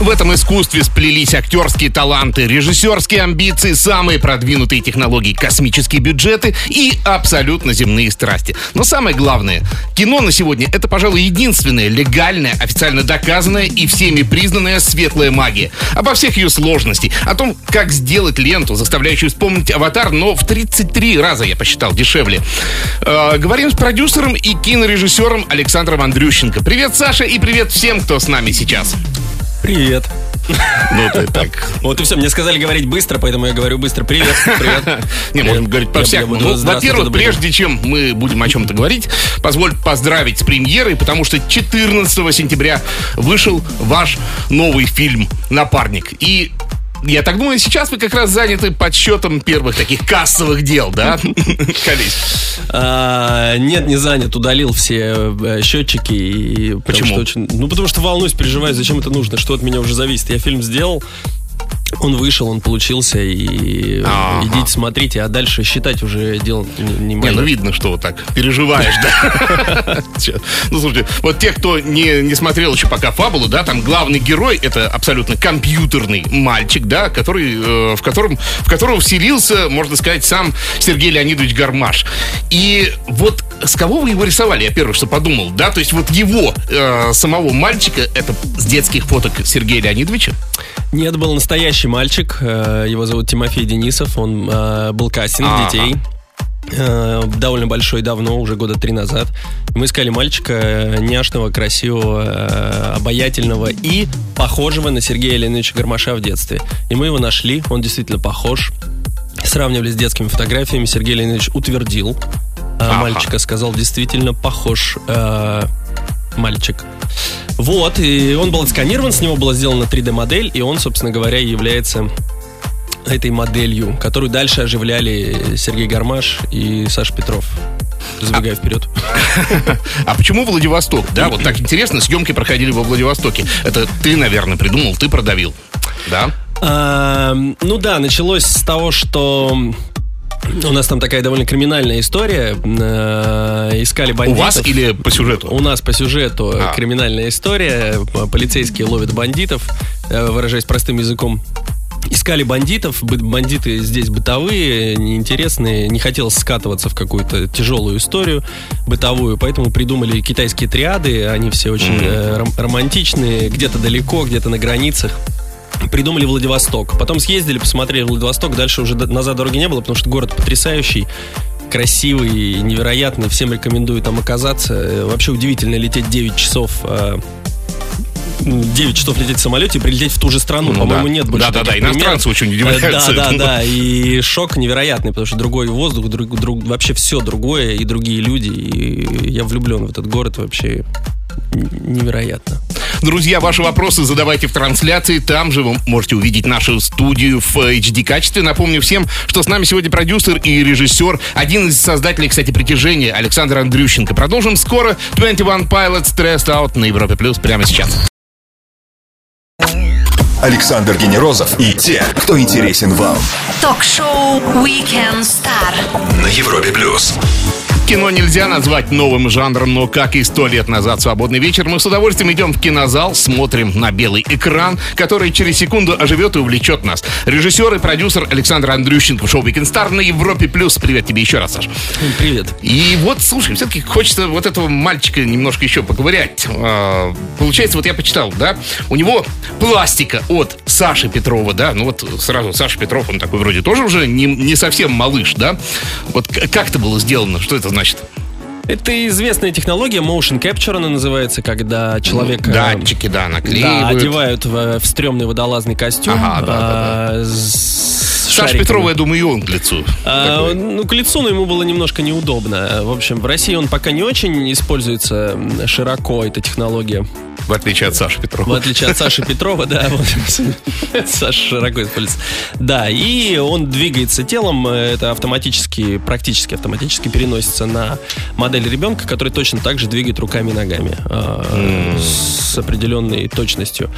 В этом искусстве сплелись актерские таланты, режиссерские амбиции, самые продвинутые технологии, космические бюджеты и абсолютно земные страсти. Но самое главное, кино на сегодня это, пожалуй, единственная легальная, официально доказанная и всеми признанная светлая магия. Обо всех ее сложностей, о том, как сделать ленту, заставляющую вспомнить аватар, но в 33 раза, я посчитал, дешевле. Э, говорим с продюсером и кинорежиссером Александром Андрющенко. Привет, Саша, и привет всем, кто с нами сейчас. Привет. Ну, ты так Вот и все, мне сказали говорить быстро, поэтому я говорю быстро. Привет, привет. Не, можно говорить по-всякому. Ну, здравствуйте, Во-первых, прежде чем мы будем о чем-то говорить, позволь поздравить с премьерой, потому что 14 сентября вышел ваш новый фильм «Напарник». И я так думаю, сейчас вы как раз заняты подсчетом первых таких кассовых дел, да? Колись. А, Нет, не занят, удалил все э, счетчики. Почему? ну, потому что волнуюсь, переживаю, зачем это нужно, что от меня уже зависит. Я фильм сделал, он вышел, он получился, и Ага. идите смотрите, а дальше считать уже дело не, не Не, мое. ну видно, что вот так переживаешь, да? Ну, слушайте, вот те, кто не, не смотрел еще пока фабулу, да, там главный герой это абсолютно компьютерный мальчик, да, который, э, в, котором, в которого вселился, можно сказать, сам Сергей Леонидович Гармаш. И вот с кого вы его рисовали? Я первое, что подумал, да, то есть вот его, э, самого мальчика, это с детских фоток Сергея Леонидовича? Нет, был настоящий мальчик, э, его зовут Тимофей Денисов, он э, был кастинг детей. э, Довольно большой давно, уже года три назад. Мы искали мальчика няшного, красивого, обаятельного и похожего на Сергея Леонидовича Гармаша в детстве. И мы его нашли, он действительно похож. Сравнивали с детскими фотографиями, Сергей Леонидович утвердил Ага. мальчика, сказал, действительно похож мальчик. Вот, и он был отсканирован, с него была сделана 3D-модель, и он, собственно говоря, является этой моделью, которую дальше оживляли Сергей Гармаш и Саша Петров. Забегая вперед. А почему Владивосток? Да, вот так интересно, съемки проходили во Владивостоке. Это ты, наверное, придумал, ты продавил. Да? А, ну да, началось с того, что у нас там такая довольно криминальная история. Э, Искали У бандитов. вас или по сюжету? У нас по сюжету А. криминальная история. Полицейские ловят бандитов, э, выражаясь простым языком. Искали бандитов, бандиты здесь бытовые, неинтересные, не хотелось скатываться в какую-то тяжелую историю бытовую, поэтому придумали китайские триады, они все очень э, ром- романтичные, где-то далеко, где-то на границах. Придумали Владивосток. Потом съездили, посмотрели Владивосток. Дальше уже назад дороги не было, потому что город потрясающий, красивый, невероятный. Всем рекомендую там оказаться. Э, Вообще удивительно лететь 9 часов. э, 9 часов лететь в самолете и прилететь в ту же страну. Ну По-моему, да. нет больше Да-да-да, таких иностранцы примеров. очень Э, удивляются Да, да, да. И шок невероятный, потому что другой воздух, друг, друг- вообще все другое, и другие люди. И я влюблен в этот город вообще невероятно. Друзья, ваши вопросы задавайте в трансляции. Там же вы можете увидеть нашу студию в HD-качестве. Напомню всем, что с нами сегодня продюсер и режиссер, один из создателей, кстати, «Притяжения», Александр Андрющенко. Продолжим скоро. 21 Pilots Stressed Out на Европе Плюс прямо сейчас. Александр Генерозов и те, кто интересен вам. Ток-шоу Weekend Star На Европе плюс. Кино нельзя назвать новым жанром, но как и сто лет назад свободный вечер, мы с удовольствием идем в кинозал, смотрим на белый экран, который через секунду оживет и увлечет нас. Режиссер и продюсер Александр Андрющенко шоу Weekend Star на Европе Плюс. Привет тебе еще раз, Саш. Привет. И вот, слушай, все-таки хочется вот этого мальчика немножко еще поковырять. А, Получается, вот я почитал, да, у него пластика от Саши Петрова, да, ну вот сразу Саша Петров, он такой вроде тоже уже не, не совсем малыш, да. Вот как это было сделано, что это значит? Это известная технология, motion capture она называется, когда человек... э, Датчики, да, Да, наклеивают. одевают в, в стрёмный водолазный костюм. Ага, да, да, а, с Саша шариками. Петрова, я думаю, и он к лицу. А, такой. ну, к лицу, но ему было немножко неудобно. В общем, в России он пока не очень используется широко, эта технология. В отличие от Саши В Петрова. отличие от Саши Петрова, да, Саша широко используется. Да, и он двигается телом, это автоматически, практически автоматически переносится на модель ребенка, который точно так же двигает руками и ногами э, с определенной точностью.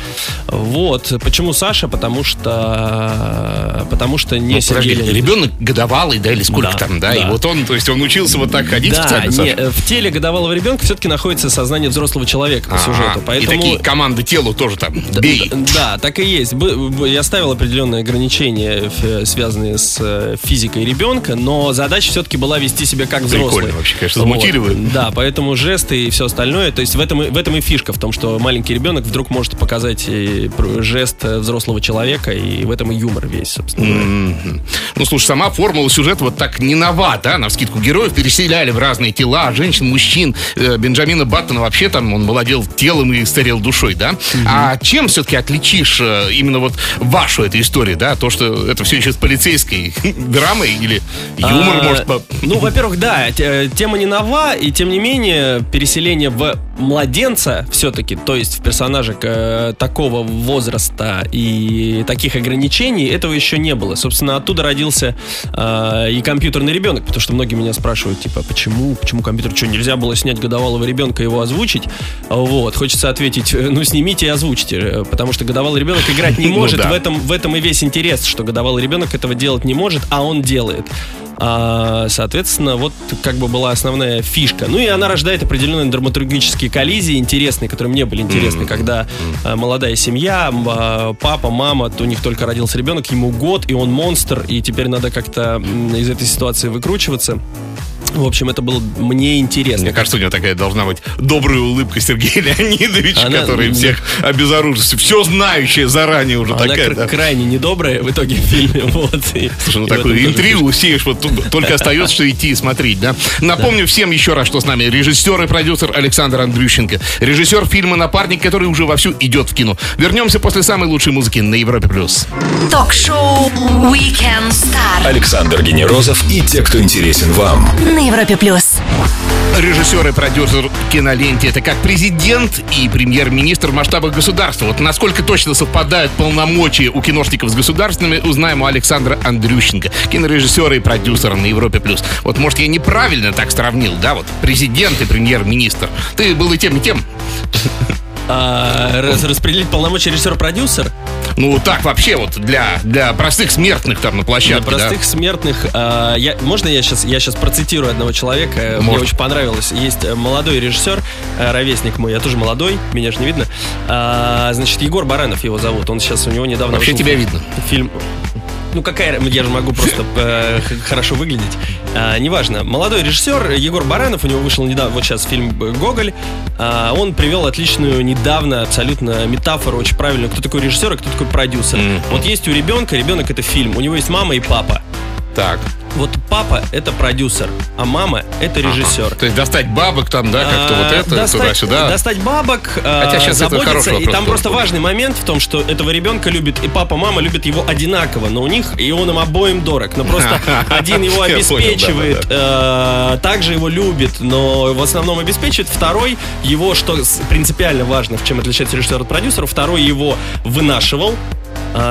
Вот. Почему Саша? Потому что, потому что не Ну, Сергей ребенок годовалый, да, или сколько там, да? И вот он, то есть он учился вот так ходить Да, в теле годовалого ребенка все-таки находится сознание взрослого человека по сюжету. Поэтому... И такие команды телу тоже там бей. Да, так и есть. Я ставил определенные ограничения, связанные с э, физикой ребенка, но задача все-таки была вести себя как взрослый. Прикольно вообще, конечно, замутили вы. Да, поэтому жесты и все остальное. То есть в этом, и- в этом и фишка, в том, что маленький ребенок вдруг может показать жест э, взрослого человека, и в этом и юмор весь, собственно. говоря. Мгм. Ну, слушай, сама формула сюжета вот так не нова, да? На вскидку героев переселяли в разные тела, женщин, мужчин. Э, Бенджамина Баттона вообще там, он владел телом и старел душой, да? А чем все-таки отличишь э, именно вот вашу эту историю, да? То, что это все еще с полицейской драмой или юмор, А, может, по- Ну, во-первых, да, те- тема не нова, и тем не менее переселение в младенца все-таки, то есть в персонажа э, такого возраста и таких ограничений, этого еще не было. Собственно, оттуда родился э, и компьютерный ребенок, потому что многие меня спрашивают, типа, почему, почему компьютер, что, нельзя было снять годовалого ребенка и его озвучить? Вот, хочется ответить, э, ну, снимите и озвучьте, э, потому что годовалый ребенок играть не Ну может, да. в этом, в этом и весь интерес, что годовалый ребенок этого делать не может, а он делает. А, соответственно, вот как бы была основная фишка. Ну и она рождает определенные драматургические коллизии интересные, которые мне были интересны, когда а, молодая семья, а, папа, мама, то у них только родился ребенок, ему год, и он монстр, и теперь надо как-то из этой ситуации выкручиваться. В общем, это было мне интересно. Мне кажется, у него такая должна быть добрая улыбка Сергея Леонидовича, Она- который всех обезоружит. Все знающая заранее уже Она такая. кр- да. крайне недобрая в итоге в фильме. Вот, и- Слушай, ну такую интригу сеешь, вот тут только остается, что идти и смотреть, да? Напомню всем еще раз, что с нами режиссер и продюсер Александр Андрющенко, режиссер фильма «Напарник», который уже вовсю идет в кино. Вернемся после самой лучшей музыки на Европе+. плюс. Ток-шоу Weekend Star Александр Генерозов и те, кто интересен вам. На Европе плюс. Режиссер и продюсер киноленте это как президент и премьер-министр в масштабах государства. Вот насколько точно совпадают полномочия у киношников с государственными, узнаем у Александра Андрющенко, кинорежиссера и продюсера на Европе+. плюс. Вот, может, я неправильно так сравнил, да, вот президент и премьер-министр. Ты был и тем, и тем. А, раз- распределить полномочия режиссер-продюсер Ну, так вообще вот для, для простых смертных там на для площадке, да. простых смертных. а, я, можно я сейчас я сейчас процитирую одного человека? э, Мне Можно. очень понравилось. Есть э, молодой режиссер, э, ровесник мой, я тоже молодой, меня же не видно. А, значит, Егор Баранов его зовут. Он сейчас у него недавно Вообще тебя фи- видно. Фильм. Ну какая, я же могу просто э, хорошо выглядеть. А, неважно. Молодой режиссер Егор Баранов, у него вышел недавно, вот сейчас фильм э, «Гоголь». А, он привел отличную недавно абсолютно метафору, очень правильную, кто такой режиссер и кто такой продюсер. Мгм. Вот есть у ребенка, ребенок это фильм, у него есть мама и папа. Так. Вот папа это продюсер, а мама это режиссер. То есть достать бабок там, да, как-то А, вот это, достать- туда-сюда. Достать бабок, а, Хотя это заботиться, хороший и там тоже просто важный момент в том, что этого ребенка любит и папа, мама любят его одинаково, но у них и он им обоим дорог. Но просто один его обеспечивает, э, также его любит, но в основном обеспечивает. Второй его, что принципиально важно, в чем отличается режиссер от продюсера, второй его вынашивал.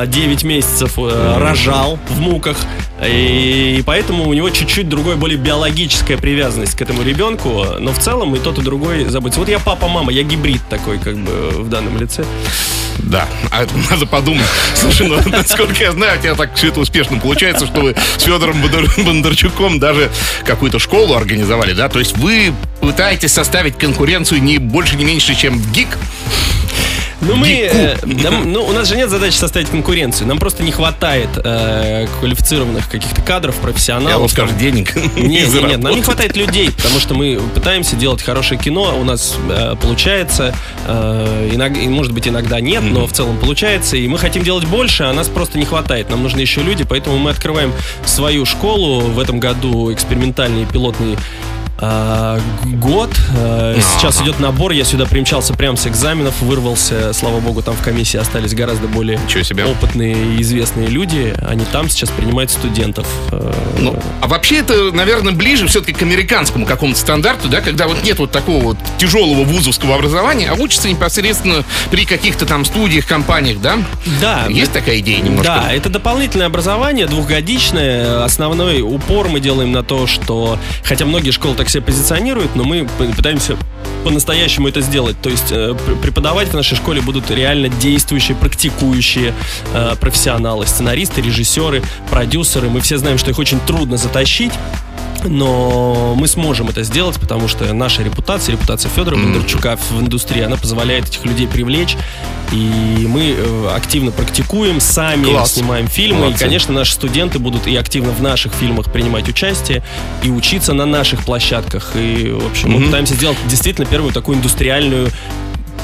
9 месяцев э, рожал в муках, и поэтому у него чуть-чуть другой, более биологическая привязанность к этому ребенку, но в целом и тот, и другой заботится. Вот я папа-мама, я гибрид такой, как бы, в данном лице. Да, а надо подумать. Слушай, ну, насколько я знаю, у тебя так все это успешно получается, что вы с Федором Бондар- Бондарчуком даже какую-то школу организовали, да? То есть вы пытаетесь составить конкуренцию не больше, не меньше, чем в ГИК? Ну, мы, э, нам- ну, у нас же нет задачи составить конкуренцию. Нам просто не хватает э, квалифицированных каких-то кадров, профессионалов. Я вот скажу, денег Нет, не нет, нет, нам не хватает людей, потому что мы пытаемся делать хорошее кино, у нас э, получается, э, иног- и, может быть иногда нет, но в целом получается, и мы хотим делать больше, а нас просто не хватает, нам нужны еще люди, поэтому мы открываем свою школу. В этом году экспериментальный пилотный а, год. А, Сейчас идет набор. Я сюда примчался прямо с экзаменов, вырвался. Слава богу, там в комиссии остались гораздо более себе. опытные и известные люди. Они там сейчас принимают студентов. А, Ну, а вообще это, наверное, ближе все-таки к американскому какому-то стандарту, да, когда вот нет вот такого вот тяжелого вузовского образования, а учатся непосредственно при каких-то там студиях, компаниях, да? Да, Есть такая идея немножко? Да, это дополнительное образование, двухгодичное. Основной упор мы делаем на то, что, хотя многие школы так так себя позиционирует, но мы пытаемся по-настоящему это сделать. То есть э, преподавать в нашей школе будут реально действующие, практикующие э, профессионалы, сценаристы, режиссеры, продюсеры. Мы все знаем, что их очень трудно затащить но мы сможем это сделать, потому что наша репутация, репутация Федора Бондарчука в индустрии, она позволяет этих людей привлечь, и мы э, активно практикуем, сами Класс. снимаем фильмы, Молодцы. и, конечно, наши студенты будут и активно в наших фильмах принимать участие, и учиться на наших площадках, и, в общем, mm-hmm. мы пытаемся сделать действительно первую такую индустриальную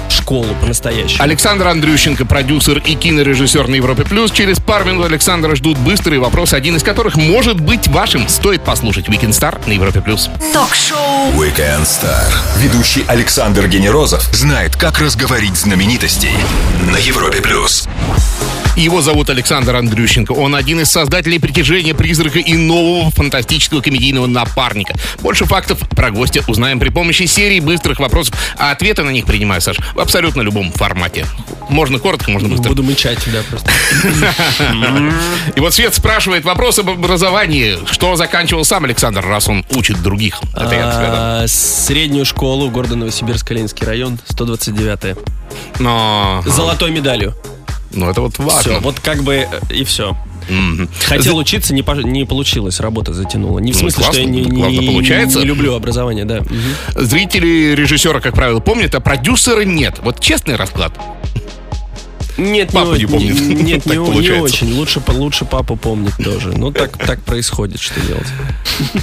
школу по-настоящему. Александр Андрющенко, продюсер и кинорежиссер на Европе Плюс. Через пару минут Александра ждут быстрые вопросы, один из которых может быть вашим. Стоит послушать Weekend Star на Европе Плюс. Ток-шоу Weekend Star. Ведущий Александр Генерозов знает, как разговорить знаменитостей на Европе Плюс. Его зовут Александр Андрющенко. Он один из создателей «Притяжения призрака» и нового фантастического комедийного напарника. Больше фактов про гостя узнаем при помощи серии быстрых вопросов, а ответы на них принимаю, Саш, в абсолютно любом формате. Можно коротко, можно быстро. Буду мычать, да, просто. И вот Свет спрашивает вопрос об образовании. Что заканчивал сам Александр, раз он учит других? А, среднюю школу города Новосибирск, Ленинский район, 129 Но... Золотой медалью. Ну, это вот важно. Все, вот как бы э, и все. Mm-hmm. Хотел учиться, не, по, не получилось, работа затянула. Не в ну, смысле, классно, что я не, не, получается. не люблю образование, да. Угу. Зрители режиссера, как правило, помнят, а продюсера нет. Вот честный расклад. Нет, папа не, не помнит. Нет, не, не очень. Лучше, лучше папа помнит тоже. Ну, так, так происходит, что делать.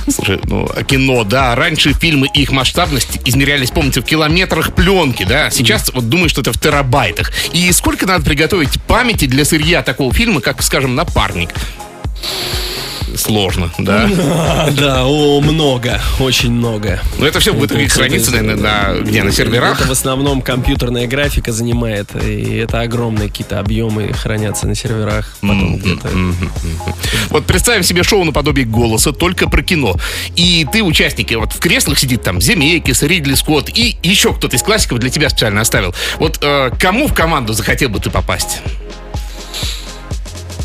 Слушай, ну, а кино, да. Раньше фильмы и их масштабность измерялись, помните, в километрах пленки, да. Сейчас вот думаю, что это в терабайтах. И сколько надо приготовить памяти для сырья такого фильма, как, скажем, «Напарник»? Сложно, да? Да, о, много, очень много. Но это все в итоге хранится, наверное, на, где, на серверах? Это в основном компьютерная графика занимает, и это огромные какие-то объемы хранятся на серверах потом. Вот представим себе шоу наподобие «Голоса», только про кино. И ты участники, вот в креслах сидит там Земекис, Ридли Скотт и еще кто-то из классиков для тебя специально оставил. Вот э, кому в команду захотел бы ты попасть?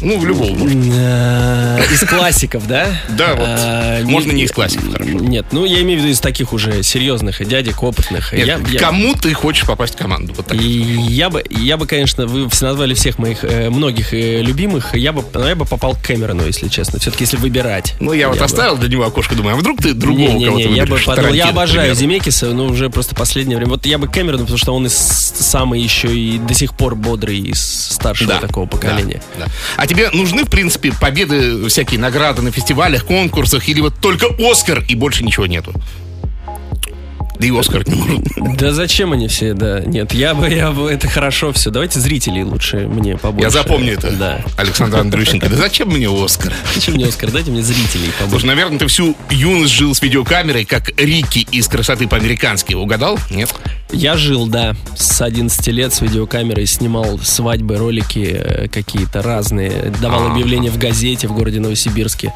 Ну, в любом. Э, из классиков, да? Да, вот. А, Можно не из классиков, хорошо. Нет, ну я имею в виду из таких уже серьезных и дядек, опытных. Нет, кому ты хочешь попасть в команду? Вот так. Я бы, я бы, конечно, вы все назвали всех моих, э, многих э, любимых, я бы, ну, я бы попал к Кэмерону, если честно. Все-таки, если выбирать. Ну, я вот оставил для него окошко, думаю, а вдруг ты другого кого-то я бы подумал, Я обожаю Земекиса, но уже просто последнее время. Вот я бы Кэмерону, потому что он из самый еще и до сих пор бодрый из старшего такого поколения. Да, да. А тебе нужны, в принципе, победы, всякие награды на фестивалях, конкурсах, или вот только Оскар и больше ничего нету? Да и Оскар не может. Да зачем они все, да. Нет, я бы, я бы, это хорошо все. Давайте зрителей лучше мне побольше. Я запомню это. Да. Александр Андрющенко. Да зачем мне Оскар? Зачем мне Оскар? Дайте мне зрителей побольше. Слушай, наверное, ты всю юность жил с видеокамерой, как Рики из «Красоты по-американски». Угадал? Нет? Я жил, да, с 11 лет с видеокамерой, снимал свадьбы, ролики э, какие-то разные, давал А-а-а. объявления в газете в городе Новосибирске,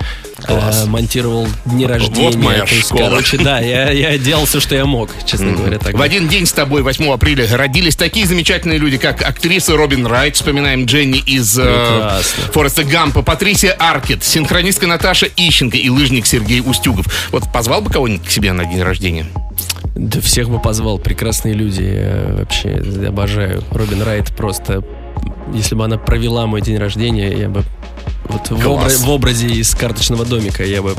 э, монтировал дни рождения. Вот моя то есть, школа. Короче, да, я, я делал все, что я мог, честно mm-hmm. говоря. Тогда. В один день с тобой, 8 апреля, родились такие замечательные люди, как актриса Робин Райт, вспоминаем Дженни из э, Фореста Гампа, Патрисия Аркет, синхронистка Наташа Ищенко и лыжник Сергей Устюгов. Вот позвал бы кого-нибудь к себе на день рождения? Да всех бы позвал, прекрасные люди. Я вообще обожаю. Робин Райт просто... Если бы она провела мой день рождения, я бы вот в, обра- в образе из карточного домика я бы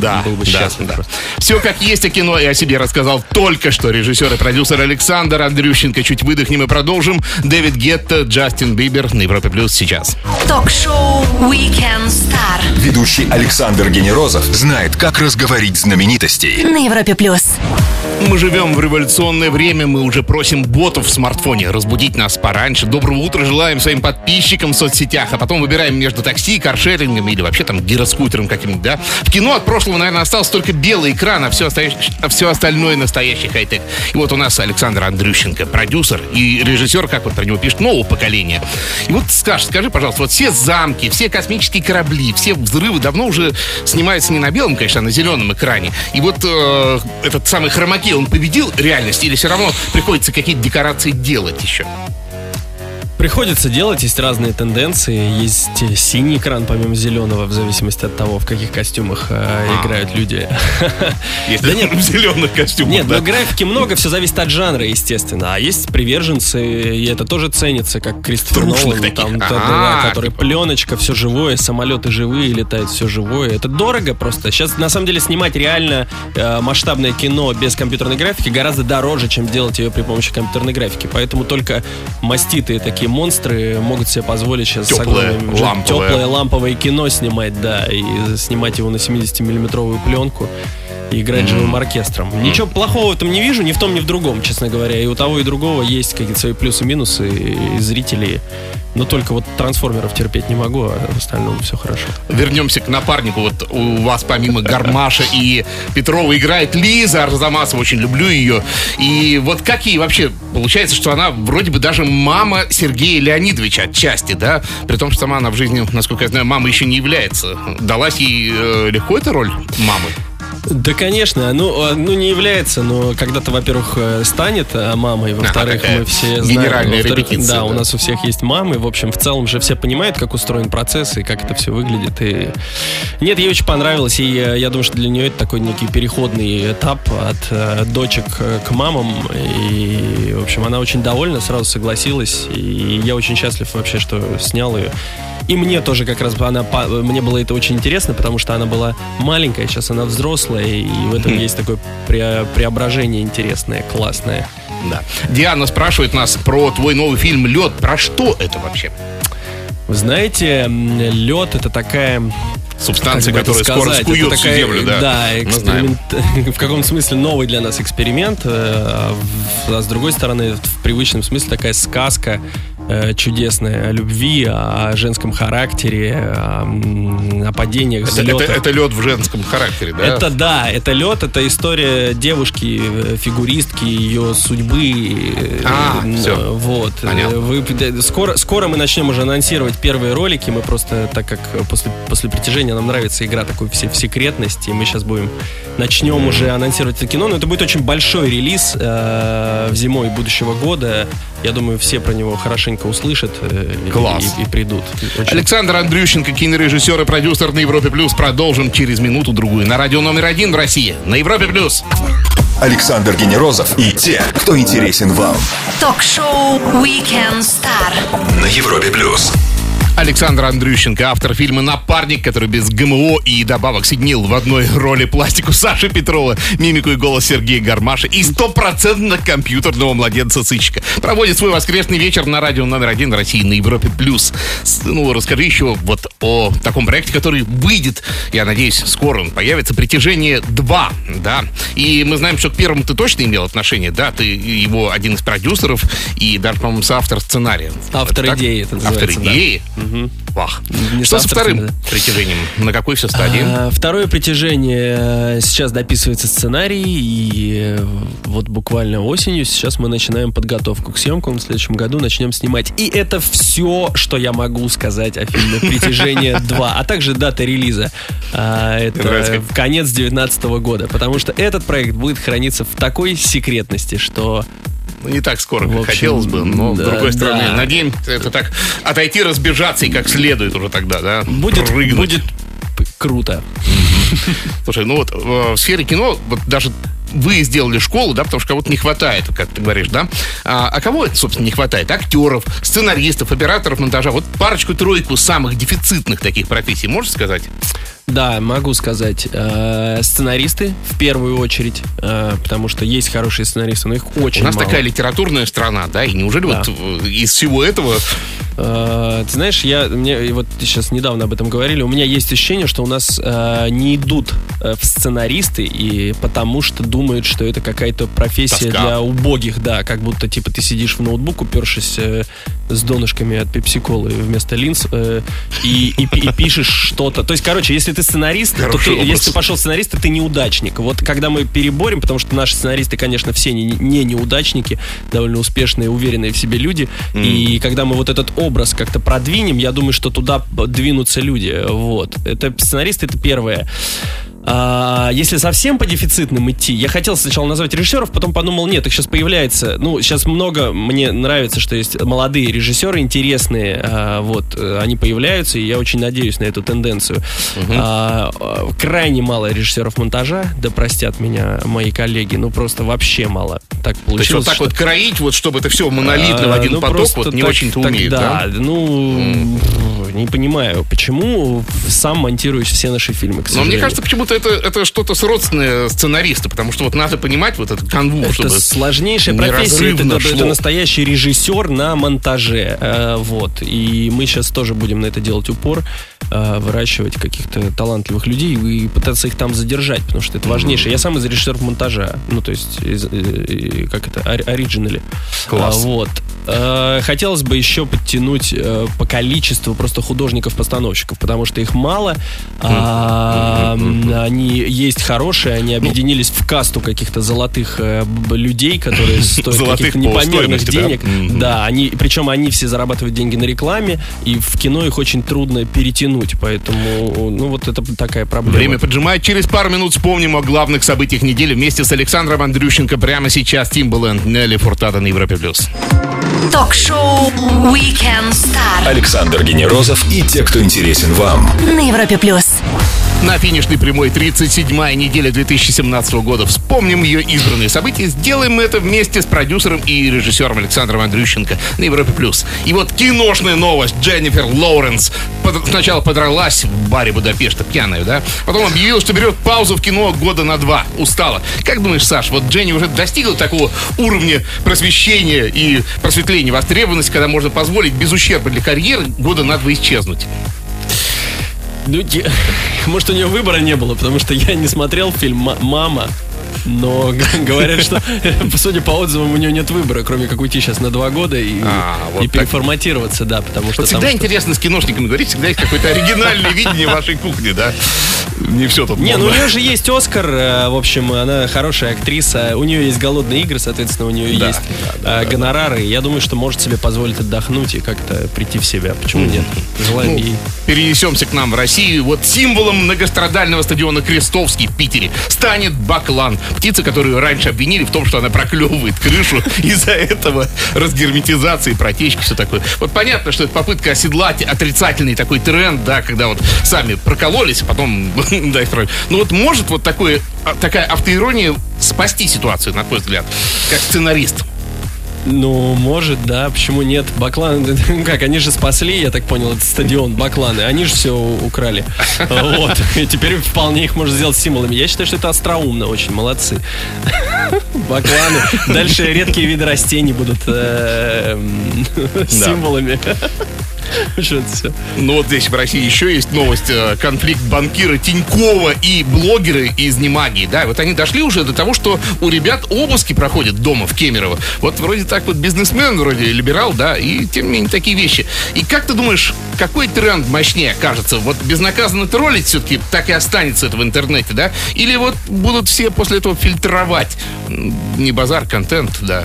да, был бы счастлив. Да, да. Все как есть о кино и о себе рассказал только что режиссер и продюсер Александр Андрющенко. Чуть выдохнем и продолжим. Дэвид Гетто, Джастин Бибер на Европе Плюс сейчас. Ток-шоу Weekend Star. Ведущий Александр Генерозов знает, как разговорить знаменитостей. На Европе Плюс. Мы живем в революционное время, мы уже просим ботов в смартфоне разбудить нас пораньше. Доброго утра желаем своим подписчикам в соцсетях, а потом выбираем между такси, каршерингом или вообще там гироскутером каким-нибудь, да? В кино от прошлого, наверное, остался только белый экран, а все, остающее, а все остальное настоящий хай-тек. И вот у нас Александр Андрющенко, продюсер и режиссер, как вот про него пишет, нового поколения. И вот скажи, скажи, пожалуйста, вот все замки, все космические корабли, все взрывы давно уже снимаются не на белом, конечно, а на зеленом экране. И вот э, этот самый хромакей, он победил реальность или все равно приходится какие-то декорации делать еще? Приходится делать, есть разные тенденции. Есть э, синий экран помимо зеленого, в зависимости от того, в каких костюмах э, играют люди. Есть Да нет. в зеленых костюмах. Нет, да. ну графики много, все зависит от жанра, естественно. А есть приверженцы, и это тоже ценится, как Кристофер Нолан, там, да, да, А, да, который понял. пленочка, все живое, самолеты живые, летает все живое. Это дорого просто. Сейчас, на самом деле, снимать реально э, масштабное кино без компьютерной графики гораздо дороже, чем делать ее при помощи компьютерной графики. Поэтому только маститые такие монстры могут себе позволить сейчас Тёплое, ламповое. теплое ламповое кино снимать, да, и снимать его на 70-миллиметровую пленку и играть живым оркестром. Ничего плохого в этом не вижу, ни в том, ни в другом, честно говоря. И у того, и другого есть какие-то свои плюсы-минусы, и зрители. Но только вот трансформеров терпеть не могу, а в остальном все хорошо. Вернемся к напарнику. Вот у вас помимо Гармаша и Петрова играет Лиза Арзамасова. Очень люблю ее. И вот как ей вообще получается, что она вроде бы даже мама Сергея Леонидовича отчасти, да? При том, что сама она в жизни, насколько я знаю, мама еще не является. Далась ей э, легко эта роль мамы? Да, конечно. Ну, э, ну не является, но когда-то, во-первых, э, станет э, мамой, во-вторых, такая мы все знаем. генеральная репетиция, Да, у да. нас у всех есть мамы. В общем, в целом же все понимают, как устроен процесс и как это все выглядит. И... Нет, ей очень понравилось. И я думаю, что для нее это такой некий переходный этап от э, дочек к мамам. И, в общем, она очень довольна, сразу согласилась. И я очень счастлив вообще, что снял ее. И мне тоже как раз она, мне было это очень интересно, потому что она была маленькая, сейчас она взрослая, и в этом есть такое пре- преображение интересное, классное. Да. Диана спрашивает нас про твой новый фильм «Лед». Про что это вообще? Вы знаете, лед это такая Субстанция, как это которая скоро сказать, скует это всю такая, землю, да. Да, эксперимент, в каком смысле новый для нас эксперимент, э, а, с другой стороны, в привычном смысле такая сказка э, чудесная о любви, о женском характере, о, о падениях, Это, это, это лед в женском характере, да? Это да, это лед, это история девушки, э, фигуристки, ее судьбы. А, всё. Вот. Понятно. Вы, скоро, скоро мы начнем уже анонсировать первые ролики. Мы просто, так как после, после притяжения нам нравится игра такой все, в секретности, мы сейчас будем начнем уже анонсировать это кино. Но это будет очень большой релиз э, в зимой будущего года. Я думаю, все про него хорошенько услышат э, и- Класс. И, и придут. Очень Александр Андрющенко, кинорежиссер и продюсер на Европе Плюс. Продолжим через минуту-другую на радио номер один в России. На Европе Плюс. Александр Генерозов и те, кто интересен вам. Ток-шоу Weekend Star. На Европе плюс. Александр Андрющенко, автор фильма «Напарник», который без ГМО и добавок соединил в одной роли пластику Саши Петрова, мимику и голос Сергея Гармаша и стопроцентно компьютерного младенца-сыщика. Проводит свой воскресный вечер на радио номер один России на Европе+. плюс. Ну, расскажи еще вот о таком проекте, который выйдет, я надеюсь, скоро он появится, «Притяжение 2», да. И мы знаем, что к первому ты точно имел отношение, да, ты его один из продюсеров и даже, по-моему, соавтор сценария. Автор Так? идеи это Автор называется, да. Идеи? Вах. Не Что со вторым да. притяжением? На какой все стадии? А, Второе притяжение. э, Сейчас дописывается сценарий, и э, вот буквально осенью сейчас мы начинаем подготовку к съемкам. В следующем году начнем снимать. И это все, что я могу сказать о фильме «Притяжение 2», а также дата релиза. А, Это в конец 2019 года, потому что этот проект будет храниться в такой секретности, что не так скоро, как общем, хотелось бы, но с да, другой стороны, да. надеемся, это так отойти, разбежаться и как следует уже тогда, да? будет, Прыгнуть. будет круто. Слушай, ну вот э, в сфере кино, вот даже вы сделали школу, да, потому что кого-то не хватает, как ты говоришь, да? А, а кого, собственно, не хватает? Актеров, сценаристов, операторов монтажа. Вот парочку-тройку самых дефицитных таких профессий, можешь сказать? Да, могу сказать. Э, Сценаристы в первую очередь, э, потому что есть хорошие сценаристы, но их очень У нас мало. такая литературная страна, да? И неужели Да. вот э, из всего этого Э, Ты знаешь, я мне вот сейчас недавно об этом говорили. У меня есть ощущение, что у нас э, не идут в сценаристы и потому что думают, что это какая-то профессия Тоска. для убогих, да, как будто типа ты сидишь в ноутбук, упершись э, с донышками от пепси-колы вместо линз э, и, и и пишешь что-то. То есть, короче, если ты сценарист, то ты, образ. если ты пошел сценарист, то ты неудачник. Вот когда мы переборем, потому что наши сценаристы, конечно, все не, не неудачники, довольно успешные, уверенные в себе люди, и когда мы вот этот образ как-то продвинем, я думаю, что туда двинутся люди. Вот. Это сценаристы, это первое. А, если совсем по дефицитным идти, я хотел сначала назвать режиссеров, потом подумал, нет, их сейчас появляется. Ну, сейчас много, мне нравится, что есть молодые режиссеры, интересные, а, вот, э, они появляются, и я очень надеюсь на эту тенденцию. А, а, крайне мало режиссеров монтажа, да простят меня мои коллеги, ну просто вообще мало. Так То есть вот получилось. так что- вот кроить, вот чтобы это все монолитно в а, один ну, поток, вот не очень-то так, умеют, да, да? ну, не понимаю, почему сам монтируешь все наши фильмы, к Но мне сожалению. кажется, почему-то это, это что-то сродственное сценариста, потому что вот надо понимать вот этот канву, Это чтобы сложнейшая профессия. Это, это- это настоящий режиссер на монтаже. Э, вот. И мы сейчас тоже будем на это делать упор, э, выращивать каких-то талантливых людей и пытаться их там задержать, потому что это важнейшее. Я сам из режиссеров монтажа. Ну, то есть, из, э, как это, ори- оригинали. Класс. А, вот. Э, Хотелось бы еще подтянуть э, по количеству просто художников-постановщиков, потому что их мало. А, Они есть хорошие, они объединились в касту каких-то золотых э, людей, которые стоят Золотых каких-то по непомерных денег. Да, они, причем они все зарабатывают деньги на рекламе, и в кино их очень трудно перетянуть, поэтому, ну, вот это такая проблема. Время поджимает. Через пару минут вспомним о главных событиях недели вместе с Александром Андрющенко. Прямо сейчас Тимбаленд, Нелли Фуртада на Европе+. плюс. Ток-шоу Weekend Star Александр Генерозов и те, кто интересен вам. на Европе плюс. На финишной прямой 37-я неделя 2017 года. Вспомним ее избранные события. Сделаем мы это вместе с продюсером и режиссером Александром Андрющенко на Европе+. плюс. И вот киношная новость. Дженнифер Лоуренс под- сначала подралась в баре Будапешта, пьяная, да? Потом объявила, что берет паузу в кино года на два. Устала. Как думаешь, Саш, вот Дженни уже достигла такого уровня просвещения и просветления, востребованности, когда можно позволить без ущерба для карьеры года на два исчезнуть? Ну, может, у нее выбора не было, потому что я не смотрел фильм «Ма- «Мама», но говорят, что, судя по отзывам, у нее нет выбора, кроме как уйти сейчас на два года и, А, вот и переформатироваться, да, потому что Вот всегда что-то- интересно с киношниками говорить, всегда есть какое-то оригинальное видение вашей кухни, да? Не все тут Не, ну у можно. нее же есть Оскар, э, в общем, она хорошая актриса, у нее есть голодные игры, соответственно, у нее Да, есть да, э, гонорары. Я думаю, что может себе позволить отдохнуть и как-то прийти в себя. Почему нет? Желаем Ну, ей. перенесемся к нам в Россию. Вот символом многострадального стадиона Крестовский в Питере станет баклан. Птица, которую раньше обвинили в том, что она проклевывает крышу. Из-за этого разгерметизации, протечки, все такое. Вот понятно, что это попытка оседлать отрицательный такой тренд, да, когда вот сами прокололись, а потом, да, исправили. Ну вот может вот такое, а, такая автоирония спасти ситуацию, на твой взгляд, как сценарист? Ну, может, да, почему нет? Бакланы, ну как, они же спасли, я так понял, этот стадион, Бакланы, они же все украли. Вот, и теперь вполне их можно сделать символами. Я считаю, что это остроумно, очень молодцы. Бакланы. Дальше редкие виды растений будут э, символами. Все? Ну вот здесь в России еще есть новость. э, Конфликт банкира Тинькова и блогеры из Немагии. Да, вот они дошли уже до того, что у ребят обыски проходят дома в Кемерово. Вот вроде так вот бизнесмен, вроде либерал, да, и тем не менее такие вещи. И как ты думаешь, какой тренд мощнее кажется? Вот безнаказанно троллить все-таки так и останется это в интернете, да? Или вот будут все после этого фильтровать? Не базар, контент, да.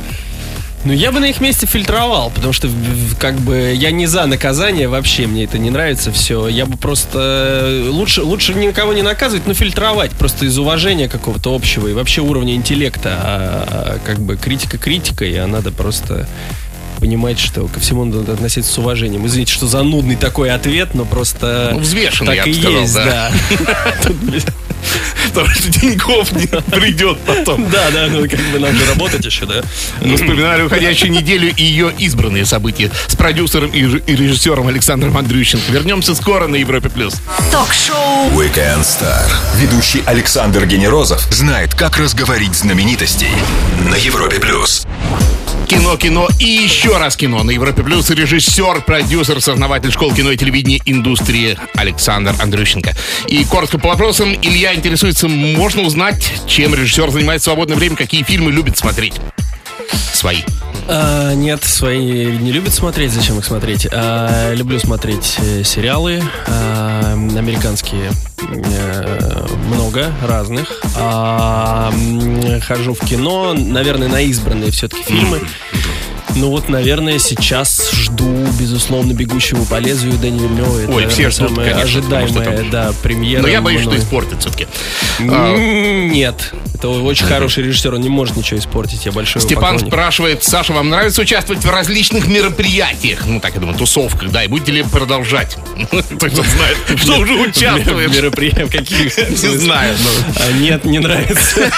Ну, я бы на их месте фильтровал, потому что, как бы, я не за наказание вообще, мне это не нравится все. Я бы просто э, лучше, лучше никого не наказывать, но фильтровать просто из уважения какого-то общего и вообще уровня интеллекта. А, а, как бы критика критикой, а надо просто понимать, что ко всему надо относиться с уважением. Извините, что занудный такой ответ, но просто Ну, взвешенный, так я и сказал, есть, да. Потому что Тиньков не придет потом. Да, да, ну как бы нам же работать еще, да. Мы вспоминали уходящую неделю и ее избранные события с продюсером и режиссером Александром Андрющенко. Вернемся скоро на Европе+. плюс. Ток-шоу Weekend Star. Ведущий Александр Генерозов знает, как разговорить знаменитостей на Европе плюс. Кино, кино и еще раз кино на Европе+. плюс. Режиссер, продюсер, сознаватель школ кино и телевидения индустрии Александр Андрющенко. И коротко по вопросам. Илья интересуется, можно узнать, чем режиссер занимает свободное время, какие фильмы любит смотреть? Свои. А, нет, свои не любят смотреть. Зачем их смотреть? А, люблю смотреть э, сериалы а, американские. э, много разных. А, хожу в кино, наверное, на избранные все-таки фильмы. Ну вот, наверное, сейчас жду, безусловно, «Бегущего по лезвию» Дэни Вильнёва. Это, Ой, все ждут, самая конечно, что ожидаемая, это- да, премьера. Но я боюсь, что мной. испортит все-таки. М, Нет, это очень хороший режиссер, он не может ничего испортить, я большой Степан поклонник. спрашивает, Саша, вам нравится участвовать в различных мероприятиях? Ну, так я думаю, тусовках, да, и будете ли продолжать? То есть он знает, что уже участвует. Мероприятия каких? Не знаю. ну. А, Нет, не нравится.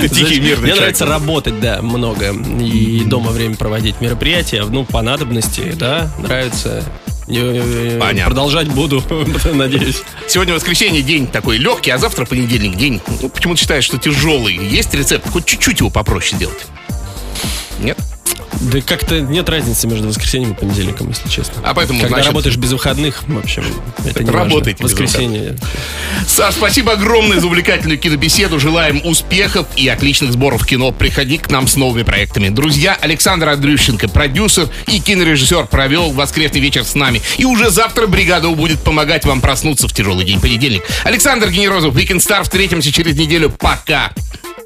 тихий, мирный Мне нравится работать, да, много. И дома время проводить мероприятия, ну, по надобности, да, нравится. Понятно. Продолжать буду, надеюсь. Сегодня воскресенье день такой легкий, а завтра понедельник день. Ну, почему-то считаешь, что тяжелый. Есть рецепт? Хоть чуть-чуть его попроще сделать. Нет? Да как-то нет разницы между воскресеньем и понедельником, если честно. А поэтому, Когда значит- работаешь без выходных, в общем, это не Работайте важно. Воскресенье. Саш, спасибо огромное за увлекательную кинобеседу. Желаем успехов и отличных сборов кино. Приходи к нам с новыми проектами. Друзья, Александр Андрющенко, продюсер и кинорежиссер, провел воскресный вечер с нами. И уже завтра бригада будет помогать вам проснуться в тяжелый день понедельник. Александр Генерозов, Weekend Star. Встретимся через неделю. Пока.